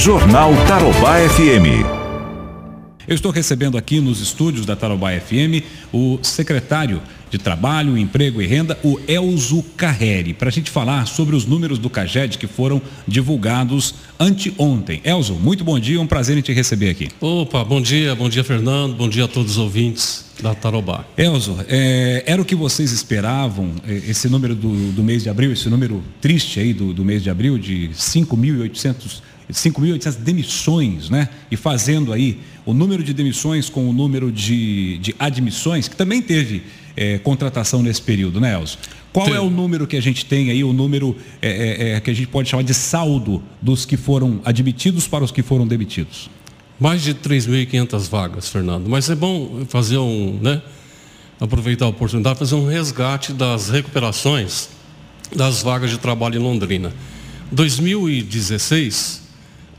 Jornal Tarobá FM. Eu estou recebendo aqui nos estúdios da Tarobá FM o secretário de Trabalho, Emprego e Renda, o Elzo Carreri, para a gente falar sobre os números do CAGED que foram divulgados anteontem. Elzo, muito bom dia, um prazer em te receber aqui. Opa, bom dia, bom dia Fernando, bom dia a todos os ouvintes da Tarobá. Elzo, é, era o que vocês esperavam, é, esse número do, do mês de abril, esse número triste aí do, do mês de abril, de 5.800 5.800 demissões, né? E fazendo aí o número de demissões com o número de, de admissões, que também teve é, contratação nesse período, né, Elcio? Qual tem. é o número que a gente tem aí, o número é, é, é, que a gente pode chamar de saldo dos que foram admitidos para os que foram demitidos? Mais de 3.500 vagas, Fernando. Mas é bom fazer um, né? Aproveitar a oportunidade, fazer um resgate das recuperações das vagas de trabalho em Londrina. 2016,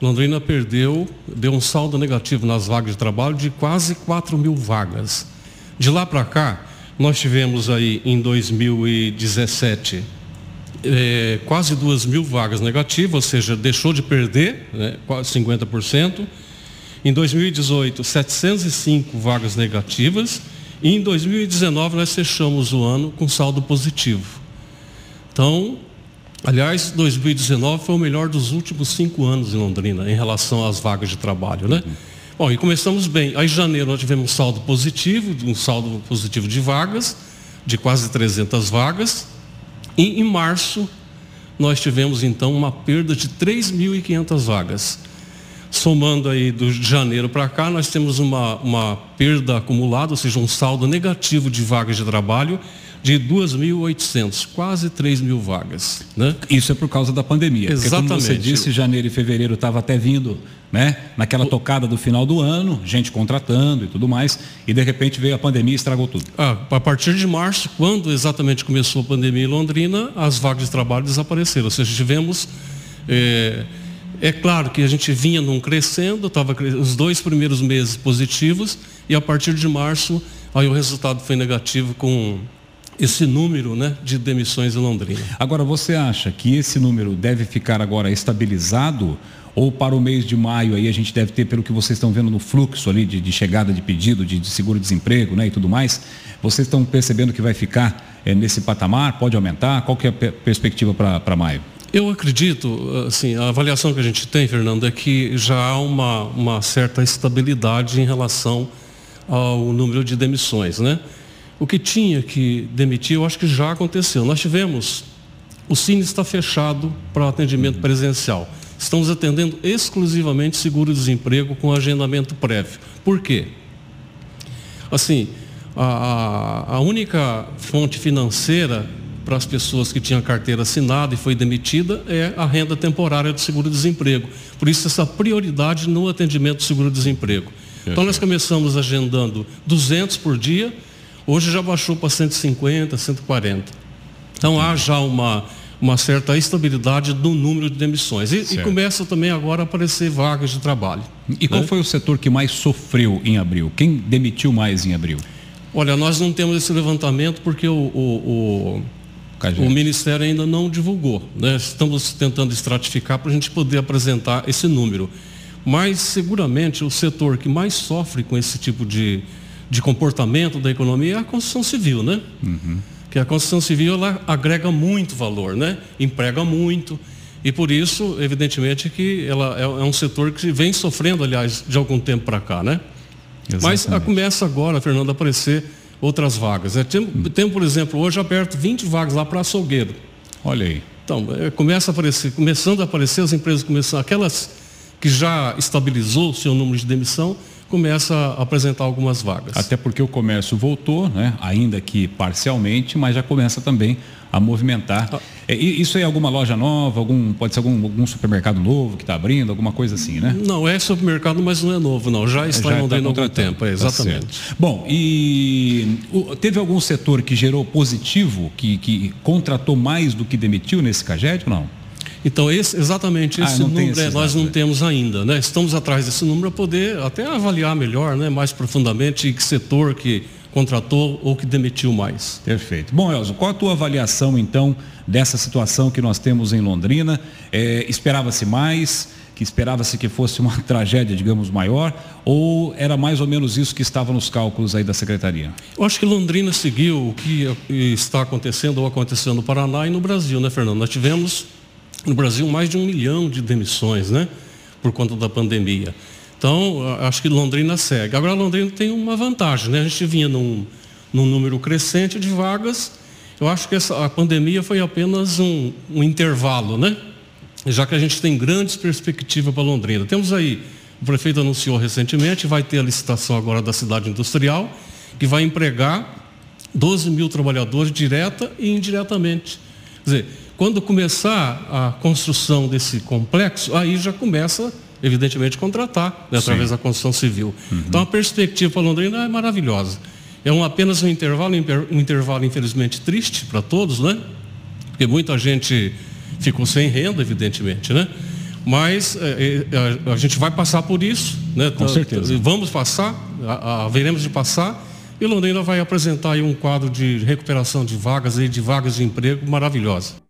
Londrina perdeu, deu um saldo negativo nas vagas de trabalho de quase 4 mil vagas. De lá para cá, nós tivemos aí em 2017 é, quase 2 mil vagas negativas, ou seja, deixou de perder né, quase 50%. Em 2018, 705 vagas negativas. E em 2019 nós fechamos o ano com saldo positivo. Então, Aliás, 2019 foi o melhor dos últimos cinco anos em Londrina, em relação às vagas de trabalho, né? Uhum. Bom, e começamos bem. Aí em janeiro nós tivemos um saldo positivo, um saldo positivo de vagas, de quase 300 vagas. E em março nós tivemos então uma perda de 3.500 vagas. Somando aí do janeiro para cá, nós temos uma, uma perda acumulada, ou seja, um saldo negativo de vagas de trabalho de 2.800, quase 3 mil vagas. Né? Isso é por causa da pandemia. Exatamente. Porque, como você disse, janeiro e fevereiro estava até vindo, né? Naquela tocada do final do ano, gente contratando e tudo mais, e de repente veio a pandemia e estragou tudo. Ah, a partir de março, quando exatamente começou a pandemia em Londrina, as vagas de trabalho desapareceram. Ou seja, tivemos. É, é claro que a gente vinha num crescendo, estava os dois primeiros meses positivos, e a partir de março, aí o resultado foi negativo com esse número né, de demissões em Londrina. Agora, você acha que esse número deve ficar agora estabilizado? Ou para o mês de maio aí a gente deve ter, pelo que vocês estão vendo no fluxo ali de, de chegada de pedido, de, de seguro-desemprego né, e tudo mais, vocês estão percebendo que vai ficar é, nesse patamar? Pode aumentar? Qual que é a perspectiva para maio? Eu acredito, assim, a avaliação que a gente tem, Fernando, é que já há uma, uma certa estabilidade em relação ao número de demissões, né? O que tinha que demitir, eu acho que já aconteceu. Nós tivemos, o Cine está fechado para atendimento presencial. Estamos atendendo exclusivamente seguro-desemprego com agendamento prévio. Por quê? Assim, a, a única fonte financeira para as pessoas que tinham carteira assinada e foi demitida é a renda temporária do seguro-desemprego. Por isso, essa prioridade no atendimento do seguro-desemprego. Então, nós começamos agendando 200 por dia Hoje já baixou para 150, 140. Então há já uma, uma certa estabilidade no número de demissões. E, e, começa também agora a aparecer vagas de trabalho. E qual né? foi o setor que mais sofreu em abril? Quem demitiu mais em abril? Olha, nós não temos esse levantamento porque o, o, o, o Ministério ainda não divulgou. Né? Estamos tentando estratificar para a gente poder apresentar esse número. Mas seguramente o setor que mais sofre com esse tipo de, de comportamento da economia é a construção civil, né? Uhum. Que a construção civil ela agrega muito valor, né? Emprega muito. E por isso, evidentemente, que ela é, é um setor que vem sofrendo, aliás, de algum tempo para cá, né? Exatamente. Mas começa agora, Fernando, a aparecer outras vagas. Né? Tem, hum. tem, por exemplo, hoje aberto 20 vagas lá para açougueiro. Olha aí. Então, é, começa a aparecer, começando a aparecer, as empresas começam, aquelas que já estabilizou o seu número de demissão, começa a apresentar algumas vagas. Até porque o comércio voltou, né? ainda que parcialmente, mas já começa também a movimentar. Ah. É, isso é alguma loja nova, algum, pode ser algum, algum supermercado novo que está abrindo, alguma coisa assim, né? Não, é supermercado, mas não é novo, não. Já está já em Londrina há algum tempo, é, tá exatamente. Tá Bom, e teve algum setor que gerou positivo, que, que contratou mais do que demitiu nesse CAGED não? Então, esse, exatamente ah, esse número é, nós não temos ainda. Né? Estamos atrás desse número para poder até avaliar melhor, né? mais profundamente, que setor que contratou ou que demitiu mais. Perfeito. Bom, Elzo, qual a tua avaliação, então, dessa situação que nós temos em Londrina? É, Esperava-se mais? que esperava-se que fosse uma tragédia, digamos, maior, ou era mais ou menos isso que estava nos cálculos aí da Secretaria? Eu acho que Londrina seguiu o que está acontecendo ou acontecendo no Paraná e no Brasil, né, Fernando? Nós tivemos no Brasil mais de um milhão de demissões, né? Por conta da pandemia. Então, acho que Londrina segue. Agora, Londrina tem uma vantagem, né? A gente vinha num, num número crescente de vagas. Eu acho que essa, a pandemia foi apenas um, um intervalo, né? Já que a gente tem grandes perspectivas para Londrina. Temos aí, o prefeito anunciou recentemente, vai ter a licitação agora da cidade industrial, que vai empregar 12 mil trabalhadores direta e indiretamente. Quer dizer, quando começar a construção desse complexo, aí já começa evidentemente, contratar né, através da construção civil. Uhum. Então, a perspectiva para Londrina é maravilhosa. É um, apenas um intervalo, um intervalo infelizmente triste para todos, né? Porque muita gente ficou sem renda, evidentemente, né? Mas é, é, a, a, gente vai passar por isso, né? Com certeza. Vamos passar, a, a, veremos de passar, e Londrina vai apresentar aí um quadro de recuperação de vagas e de vagas de emprego maravilhosa.